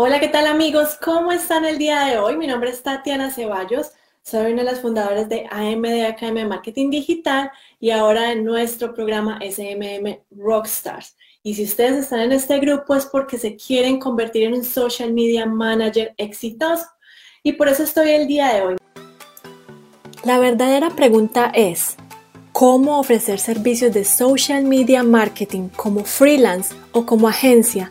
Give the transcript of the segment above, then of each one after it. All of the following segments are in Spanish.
Hola, ¿qué tal amigos? ¿Cómo están el día de hoy? Mi nombre es Tatiana Ceballos, soy una de las fundadoras de AMD Marketing Digital y ahora en nuestro programa SMM Rockstars. Y si ustedes están en este grupo es porque se quieren convertir en un social media manager exitoso. Y por eso estoy el día de hoy. La verdadera pregunta es, ¿cómo ofrecer servicios de social media marketing como freelance o como agencia?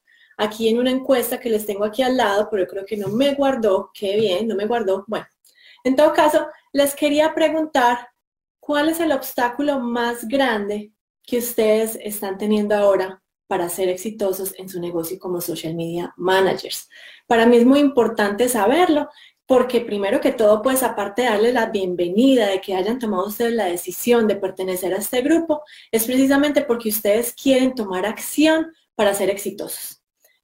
aquí en una encuesta que les tengo aquí al lado, pero yo creo que no me guardó, qué bien, no me guardó. Bueno, en todo caso, les quería preguntar cuál es el obstáculo más grande que ustedes están teniendo ahora para ser exitosos en su negocio como social media managers. Para mí es muy importante saberlo porque primero que todo, pues aparte de darles la bienvenida, de que hayan tomado ustedes la decisión de pertenecer a este grupo, es precisamente porque ustedes quieren tomar acción para ser exitosos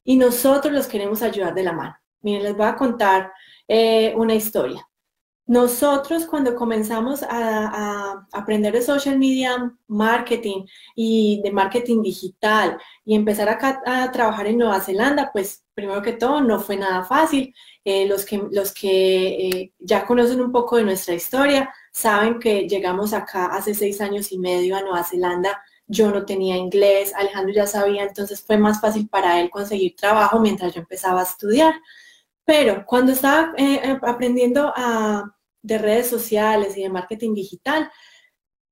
y nosotros los queremos ayudar de la mano. Miren, les voy a contar eh, una historia. Nosotros cuando comenzamos a, aprender de social media marketing y de marketing digital y empezar acá a trabajar en Nueva Zelanda, pues primero que todo no fue nada fácil. Eh, los que, los que eh, ya conocen un poco de nuestra historia saben que llegamos acá hace seis años y medio a Nueva Zelanda yo no tenía inglés, Alejandro ya sabía, entonces fue más fácil para él conseguir trabajo mientras yo empezaba a estudiar. Pero cuando estaba eh, eh, aprendiendo de redes sociales y de marketing digital,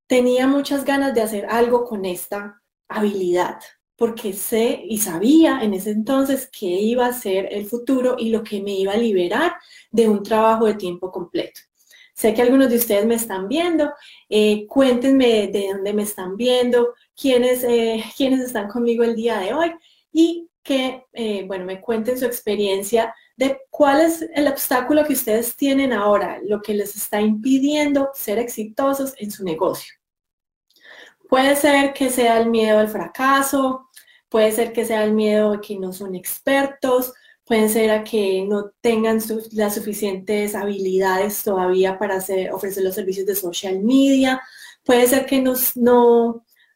tenía muchas ganas de hacer algo con esta habilidad, porque sé y sabía en ese entonces que iba a ser el futuro y lo que me iba a liberar de un trabajo de tiempo completo. Sé que algunos de ustedes me están viendo. Eh, cuéntenme de dónde me están viendo, quiénes, eh, quiénes están conmigo el día de hoy y que, eh, bueno, me cuenten su experiencia de cuál es el obstáculo que ustedes tienen ahora, lo que les está impidiendo ser exitosos en su negocio. Puede ser que sea el miedo al fracaso, puede ser que sea el miedo a que no son expertos, pueden ser a que no tengan las suficientes habilidades todavía para ofrecer los servicios de social media, puede ser que no,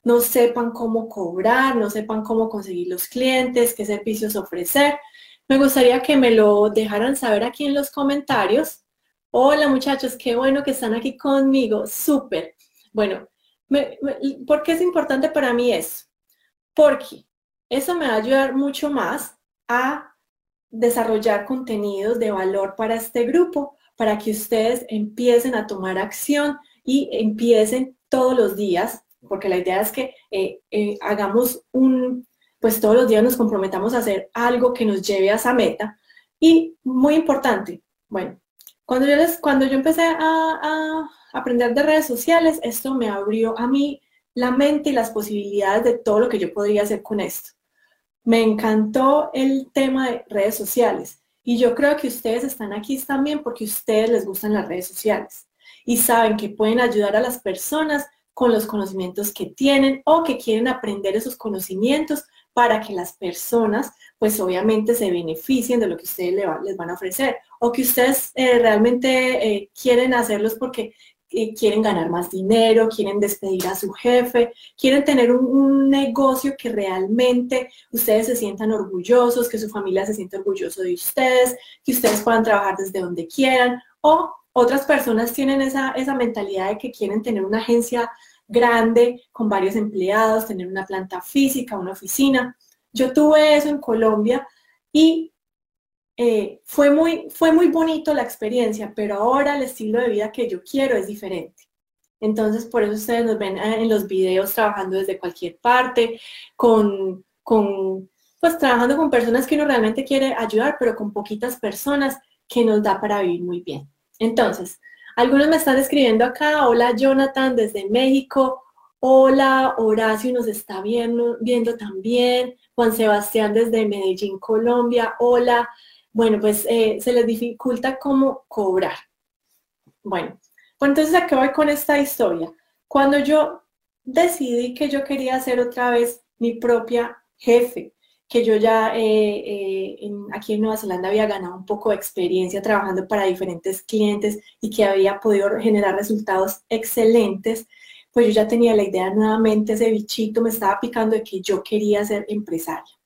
no sepan cómo cobrar, no sepan cómo conseguir los clientes, qué servicios ofrecer. Me gustaría que me lo dejaran saber aquí en los comentarios. Hola muchachos, qué bueno que están aquí conmigo, súper. Bueno, ¿por qué es importante para mí eso? Porque eso me va a ayudar mucho más a desarrollar contenidos de valor para este grupo, para que ustedes empiecen a tomar acción y empiecen todos los días, porque la idea es que eh, eh, hagamos un, pues todos los días nos comprometamos a hacer algo que nos lleve a esa meta. Y muy importante, bueno, cuando yo, les, cuando yo empecé a, a aprender de redes sociales, esto me abrió a mí la mente y las posibilidades de todo lo que yo podría hacer con esto. Me encantó el tema de redes sociales. Y yo creo que ustedes están aquí también porque ustedes les gustan las redes sociales. Y saben que pueden ayudar a las personas con los conocimientos que tienen o que quieren aprender esos conocimientos para que las personas, pues obviamente se beneficien de lo que ustedes les van a ofrecer o que ustedes eh, realmente eh, quieren hacerlos porque quieren ganar más dinero, quieren despedir a su jefe, quieren tener un, negocio que realmente ustedes se sientan orgullosos, que su familia se sienta orgulloso de ustedes, que ustedes puedan trabajar desde donde quieran. O otras personas tienen esa, esa mentalidad de que quieren tener una agencia grande con varios empleados, tener una planta física, una oficina. Yo tuve eso en Colombia y eh, fue, muy, fue muy bonito la experiencia, pero ahora el estilo de vida que yo quiero es diferente. Entonces, por eso ustedes nos ven eh, en los videos trabajando desde cualquier parte, con, con, pues trabajando con personas que uno realmente quiere ayudar, pero con poquitas personas que nos da para vivir muy bien. Entonces, algunos me están escribiendo acá, hola Jonathan desde México, hola Horacio nos está viendo, viendo también, Juan Sebastián desde Medellín, Colombia, hola bueno, pues eh, se les dificulta cómo cobrar. Bueno, pues entonces ¿a qué voy con esta historia? Cuando yo decidí que yo quería ser otra vez mi propia jefe, que yo ya eh, eh, aquí en Nueva Zelanda había ganado un poco de experiencia trabajando para diferentes clientes y que había podido generar resultados excelentes, pues yo ya tenía la idea nuevamente, ese bichito me estaba picando de que yo quería ser empresaria.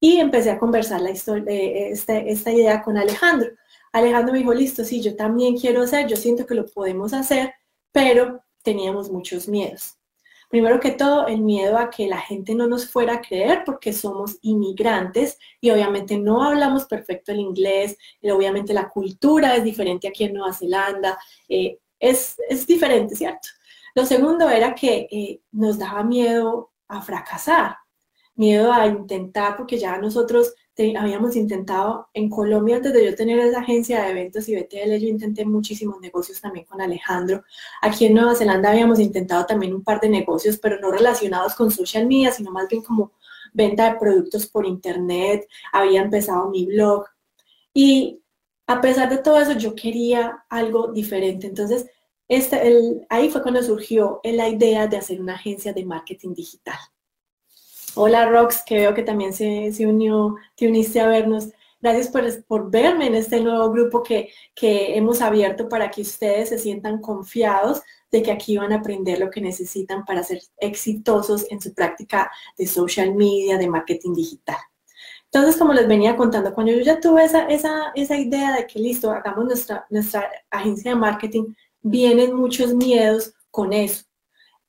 Y empecé a conversar la historia, de este, esta idea con Alejandro. Alejandro me dijo, listo, sí, yo también quiero hacer, yo siento que lo podemos hacer, pero teníamos muchos miedos. Primero que todo, el miedo a que la gente no nos fuera a creer porque somos inmigrantes y obviamente no hablamos perfecto el inglés, y obviamente la cultura es diferente aquí en Nueva Zelanda, eh, es, es, diferente, ¿cierto? Lo segundo era que eh, nos daba miedo a fracasar, miedo a intentar, porque ya nosotros habíamos intentado en Colombia, antes de yo tener esa agencia de eventos y BTL, yo intenté muchísimos negocios también con Alejandro. Aquí en Nueva Zelanda habíamos intentado también un par de negocios, pero no relacionados con social media, sino más bien como venta de productos por internet. Había empezado mi blog. Y a pesar de todo eso, yo quería algo diferente. Entonces, este, ahí fue cuando surgió la idea de hacer una agencia de marketing digital. Hola Rox, que veo que también se, unió, te uniste a vernos. Gracias por, por, verme en este nuevo grupo que, que hemos abierto para que ustedes se sientan confiados de que aquí van a aprender lo que necesitan para ser exitosos en su práctica de social media, de marketing digital. Entonces, como les venía contando, cuando yo ya tuve esa, esa, esa idea de que listo, hagamos nuestra, nuestra agencia de marketing, vienen muchos miedos con eso.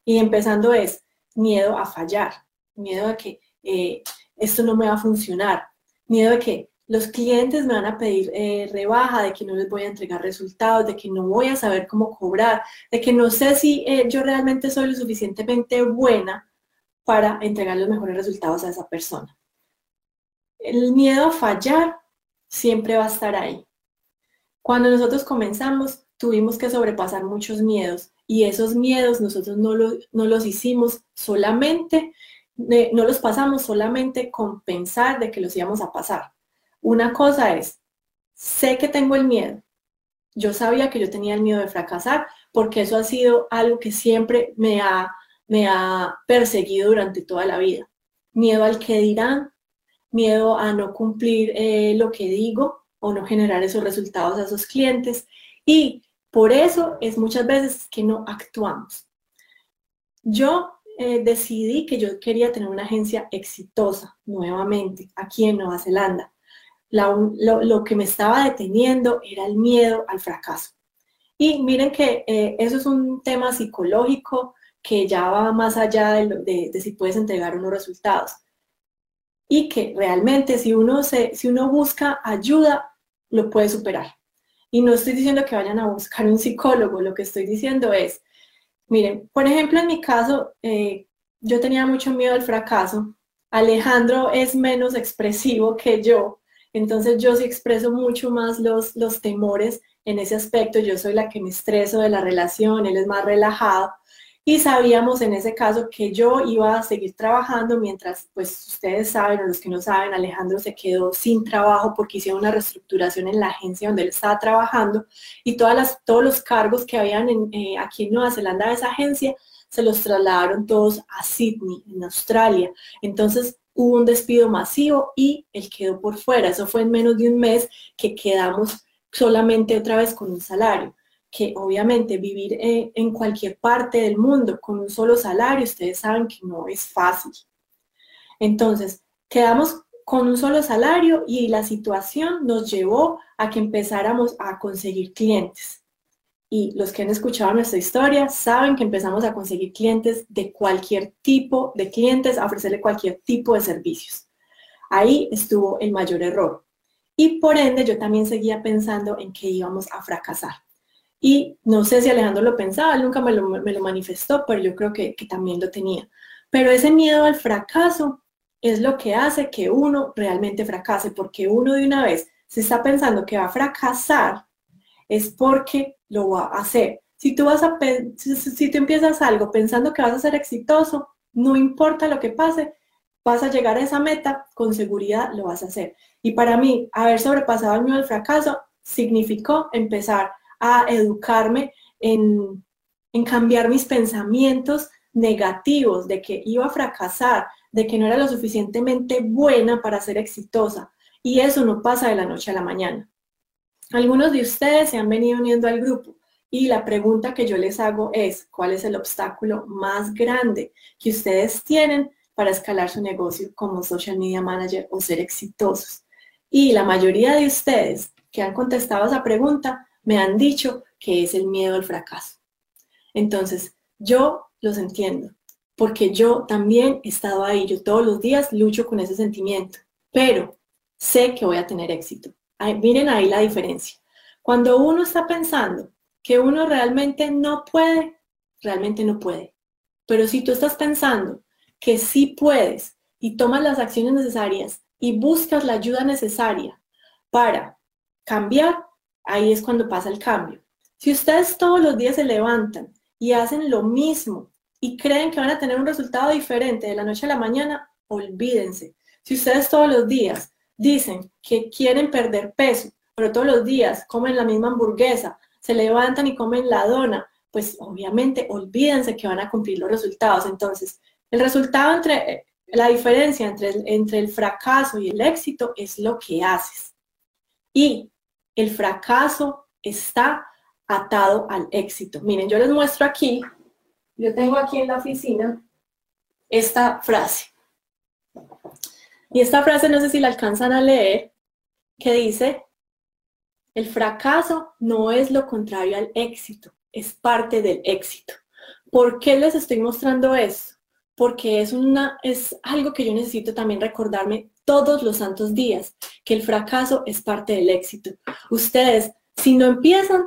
Y empezando es miedo a fallar miedo a que eh, esto no me va a funcionar, miedo a que los clientes me van a pedir eh, rebaja, de que no les voy a entregar resultados, de que no voy a saber cómo cobrar, de que no sé si eh, yo realmente soy lo suficientemente buena para entregar los mejores resultados a esa persona. El miedo a fallar siempre va a estar ahí. Cuando nosotros comenzamos, tuvimos que sobrepasar muchos miedos y esos miedos nosotros no, no los hicimos solamente no los pasamos solamente con pensar de que los íbamos a pasar. Una cosa es, sé que tengo el miedo. Yo sabía que yo tenía el miedo de fracasar porque eso ha sido algo que siempre me ha, me ha perseguido durante toda la vida. Miedo al que dirán, miedo a no cumplir eh, lo que digo o no generar esos resultados a esos clientes. Y por eso es muchas veces que no actuamos. Yo eh, decidí que yo quería tener una agencia exitosa nuevamente aquí en Nueva Zelanda. lo, que me estaba deteniendo era el miedo al fracaso. Y miren que eh, eso es un tema psicológico que ya va más allá de, de, si puedes entregar unos resultados. Y que realmente si uno, se, si uno busca ayuda, lo puede superar. Y no estoy diciendo que vayan a buscar un psicólogo, lo que estoy diciendo es, Miren, por ejemplo, en mi caso, eh, yo tenía mucho miedo al fracaso. Alejandro es menos expresivo que yo, entonces yo sí expreso mucho más los, los temores en ese aspecto. Yo soy la que me estreso de la relación, él es más relajado y sabíamos en ese caso que yo iba a seguir trabajando mientras, pues ustedes saben o los que no saben, Alejandro se quedó sin trabajo porque hicieron una reestructuración en la agencia donde él estaba trabajando y todas las, todos los cargos que habían eh, aquí en Nueva Zelanda de esa agencia se los trasladaron todos a Sydney, en Australia. Entonces hubo un despido masivo y él quedó por fuera. Eso fue en menos de un mes que quedamos solamente otra vez con un salario que obviamente vivir en cualquier parte del mundo con un solo salario, ustedes saben que no es fácil. Entonces, quedamos con un solo salario y la situación nos llevó a que empezáramos a conseguir clientes. Y los que han escuchado nuestra historia saben que empezamos a conseguir clientes de cualquier tipo de clientes, a ofrecerle cualquier tipo de servicios. Ahí estuvo el mayor error. Y por ende yo también seguía pensando en que íbamos a fracasar. Y no sé si Alejandro lo pensaba, él nunca me lo, manifestó, pero yo creo que, también lo tenía. Pero ese miedo al fracaso es lo que hace que uno realmente fracase, porque uno de una vez se está pensando que va a fracasar, es porque lo va a hacer. Si tú, vas a, si, tú empiezas algo pensando que vas a ser exitoso, no importa lo que pase, vas a llegar a esa meta, con seguridad lo vas a hacer. Y para mí, haber sobrepasado el miedo al fracaso significó empezar a educarme en, en cambiar mis pensamientos negativos de que iba a fracasar, de que no era lo suficientemente buena para ser exitosa. Y eso no pasa de la noche a la mañana. Algunos de ustedes se han venido uniendo al grupo y la pregunta que yo les hago es, ¿cuál es el obstáculo más grande que ustedes tienen para escalar su negocio como social media manager o ser exitosos? Y la mayoría de ustedes que han contestado esa pregunta me han dicho que es el miedo al fracaso. Entonces, yo los entiendo, porque yo también he estado ahí, yo todos los días lucho con ese sentimiento, pero sé que voy a tener éxito. miren ahí la diferencia. Cuando uno está pensando que uno realmente no puede, realmente no puede. Pero si tú estás pensando que sí puedes y tomas las acciones necesarias y buscas la ayuda necesaria para cambiar, ahí es cuando pasa el cambio. Si ustedes todos los días se levantan y hacen lo mismo y creen que van a tener un resultado diferente de la noche a la mañana, olvídense. Si ustedes todos los días dicen que quieren perder peso, pero todos los días comen la misma hamburguesa, se levantan y comen la dona, pues obviamente olvídense que van a cumplir los resultados. Entonces, el resultado entre, la diferencia entre el, entre el fracaso y el éxito es lo que haces. Y el fracaso está atado al éxito. Miren, yo les muestro aquí yo tengo aquí en la oficina esta frase. Y esta frase no sé si la alcanzan a leer, que dice, el fracaso no es lo contrario al éxito, es parte del éxito. ¿Por qué les estoy mostrando esto? Porque es, una, es algo que yo necesito también recordarme todos los santos días, que el fracaso es parte del éxito. Ustedes, si no empiezan,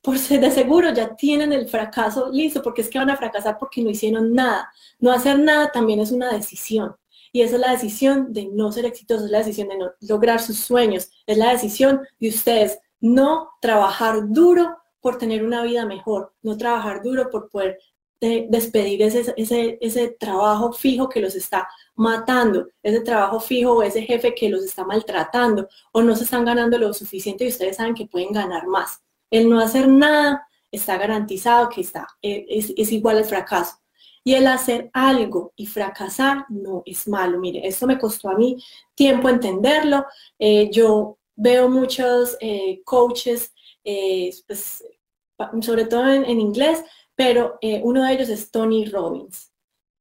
por ser de seguro ya tienen el fracaso listo, porque es que van a fracasar porque no hicieron nada. No hacer nada también es una decisión. Y esa es la decisión de no ser exitosos, es la decisión de no lograr sus sueños, es la decisión de ustedes no trabajar duro por tener una vida mejor, no trabajar duro por poder despedir ese, ese, ese trabajo fijo que los está matando, ese trabajo fijo o ese jefe que los está maltratando o no se están ganando lo suficiente y ustedes saben que pueden ganar más. El no hacer nada está garantizado que está, eh, es, igual al fracaso. Y el hacer algo y fracasar no es malo. Mire, esto me costó a mí tiempo entenderlo. Eh, yo veo muchos eh, coaches, pues, sobre todo en, inglés, pero uno de ellos es Tony Robbins.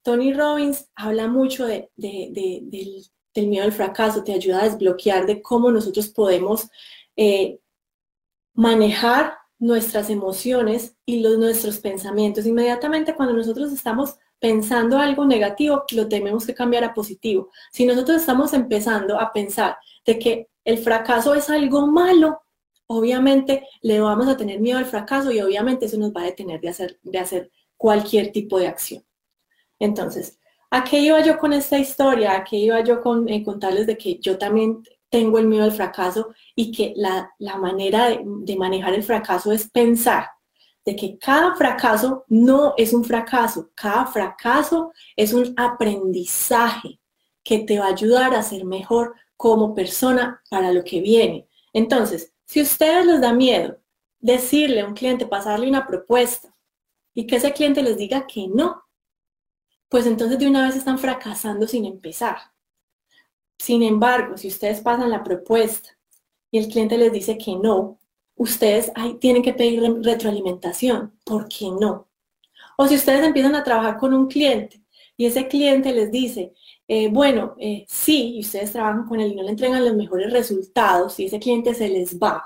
Tony Robbins habla mucho de, del, miedo al fracaso, te ayuda a desbloquear de cómo nosotros podemos manejar nuestras emociones y los, nuestros pensamientos. Inmediatamente cuando nosotros estamos pensando algo negativo, lo tenemos que cambiar a positivo. Si nosotros estamos empezando a pensar de que el fracaso es algo malo, obviamente le vamos a tener miedo al fracaso y obviamente eso nos va a detener de hacer, de hacer cualquier tipo de acción. Entonces, ¿a qué iba yo con esta historia? ¿A qué iba yo con eh, contarles de que yo también tengo el miedo al fracaso y que la, manera de, de, manejar el fracaso es pensar de que cada fracaso no es un fracaso, cada fracaso es un aprendizaje que te va a ayudar a ser mejor como persona para lo que viene. Entonces, si ustedes les da miedo decirle a un cliente, pasarle una propuesta y que ese cliente les diga que no, pues entonces de una vez están fracasando sin empezar. Sin embargo, si ustedes pasan la propuesta y el cliente les dice que no, ustedes tienen que pedir retroalimentación. ¿Por qué no? O si ustedes empiezan a trabajar con un cliente y ese cliente les dice, eh, bueno, eh, sí, y ustedes trabajan con él y no le entregan los mejores resultados y ese cliente se les va,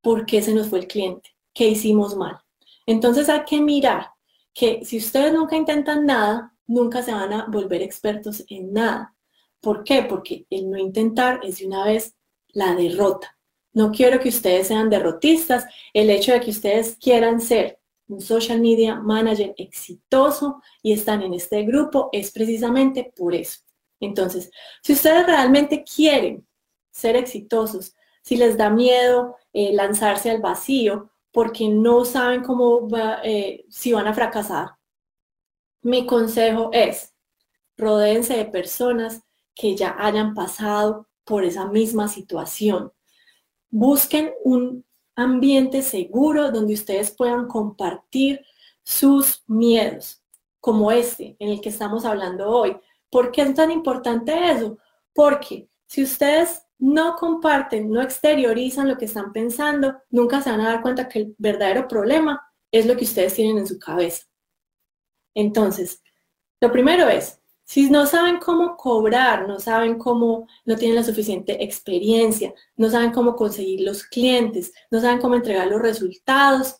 ¿por qué se nos fue el cliente? ¿Qué hicimos mal? Entonces hay que mirar que si ustedes nunca intentan nada, nunca se van a volver expertos en nada. ¿Por qué? Porque el no intentar es de una vez la derrota. No quiero que ustedes sean derrotistas. El hecho de que ustedes quieran ser un social media manager exitoso y están en este grupo es precisamente por eso. Entonces, si ustedes realmente quieren ser exitosos, si les da miedo eh, lanzarse al vacío porque no saben cómo va, eh, si van a fracasar, mi consejo es rodéense de personas que ya hayan pasado por esa misma situación. Busquen un ambiente seguro donde ustedes puedan compartir sus miedos, como este en el que estamos hablando hoy. ¿Por qué es tan importante eso? Porque si ustedes no comparten, no exteriorizan lo que están pensando, nunca se van a dar cuenta que el verdadero problema es lo que ustedes tienen en su cabeza. Entonces, lo primero es, si no saben cómo cobrar, no saben cómo, no tienen la suficiente experiencia, no saben cómo conseguir los clientes, no saben cómo entregar los resultados,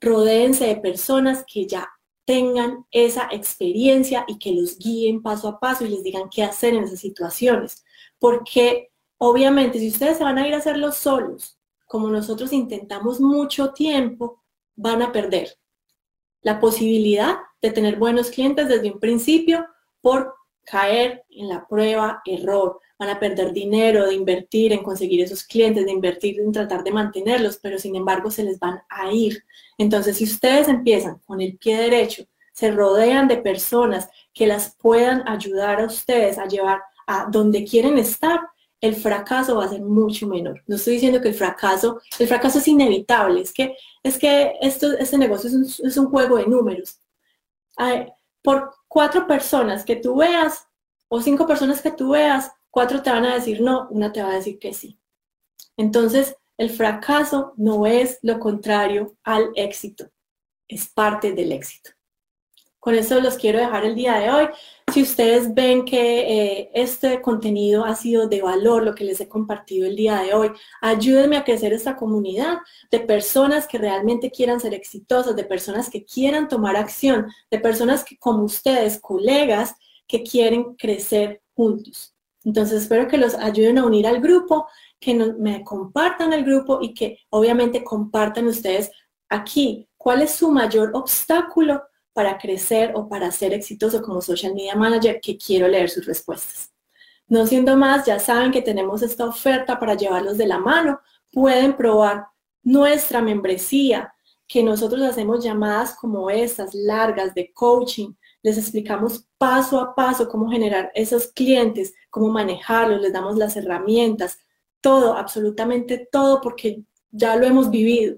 rodéense de personas que ya tengan esa experiencia y que los guíen paso a paso y les digan qué hacer en esas situaciones. Porque obviamente si ustedes se van a ir a hacerlo solos, como nosotros intentamos mucho tiempo, van a perder la posibilidad de tener buenos clientes desde un principio por caer en la prueba error. Van a perder dinero de invertir en conseguir esos clientes, de invertir en tratar de mantenerlos, pero sin embargo se les van a ir. Entonces, si ustedes empiezan con el pie derecho, se rodean de personas que las puedan ayudar a ustedes a llevar a donde quieren estar, el fracaso va a ser mucho menor. No estoy diciendo que el fracaso, el fracaso es inevitable, es que, es que esto, este negocio es un, es un juego de números por cuatro personas que tú veas o cinco personas que tú veas, cuatro te van a decir no, una te va a decir que sí. Entonces, el fracaso no es lo contrario al éxito, es parte del éxito. Con eso los quiero dejar el día de hoy. Si ustedes ven que eh, este contenido ha sido de valor, lo que les he compartido el día de hoy, ayúdenme a crecer esta comunidad de personas que realmente quieran ser exitosas, de personas que quieran tomar acción, de personas que como ustedes, colegas, que quieren crecer juntos. Entonces espero que los ayuden a unir al grupo, que me compartan el grupo y que obviamente compartan ustedes aquí cuál es su mayor obstáculo para crecer o para ser exitoso como social media manager que quiero leer sus respuestas. No siendo más, ya saben que tenemos esta oferta para llevarlos de la mano. Pueden probar nuestra membresía, que nosotros hacemos llamadas como estas, largas, de coaching. Les explicamos paso a paso cómo generar esos clientes, cómo manejarlos, les damos las herramientas, todo, absolutamente todo, porque ya lo hemos vivido.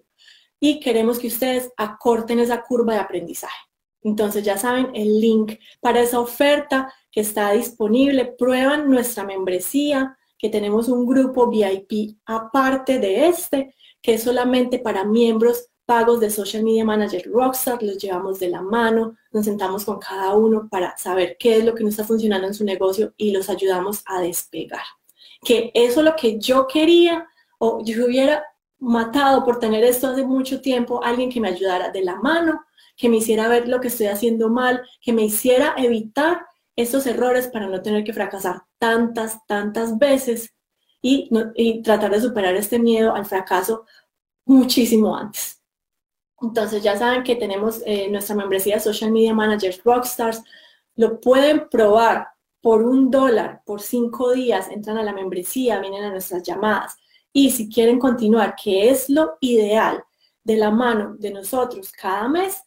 Y queremos que ustedes acorten esa curva de aprendizaje. Entonces ya saben el link para esa oferta que está disponible. Prueban nuestra membresía, que tenemos un grupo VIP aparte de este, que es solamente para miembros pagos de Social Media Manager Rockstar. Los llevamos de la mano, nos sentamos con cada uno para saber qué es lo que no está funcionando en su negocio y los ayudamos a despegar. Que eso es lo que yo quería o yo hubiera matado por tener esto hace mucho tiempo, alguien que me ayudara de la mano que me hiciera ver lo que estoy haciendo mal, que me hiciera evitar estos errores para no tener que fracasar tantas, tantas veces y, tratar de superar este miedo al fracaso muchísimo antes. Entonces ya saben que tenemos eh, nuestra membresía Social Media Managers Rockstars. Lo pueden probar por un dólar, por cinco días, entran a la membresía, vienen a nuestras llamadas. Y si quieren continuar, que es lo ideal de la mano de nosotros cada mes,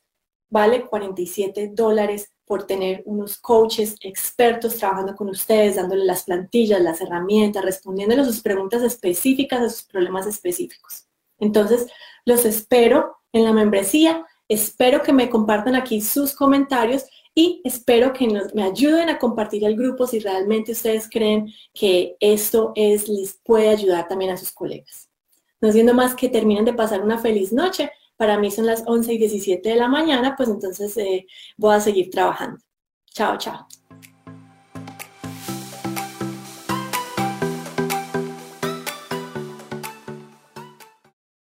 vale 47 dólares por tener unos coaches expertos trabajando con ustedes, dándole las plantillas, las herramientas, respondiéndole sus preguntas específicas a sus problemas específicos. Entonces, los espero en la membresía, espero que me compartan aquí sus comentarios y espero que me ayuden a compartir el grupo si realmente ustedes creen que esto es, les puede ayudar también a sus colegas. No siendo más que terminen de pasar una feliz noche para mí son las 11 y 17 de la mañana, pues entonces eh, voy a seguir trabajando. Chao, chao.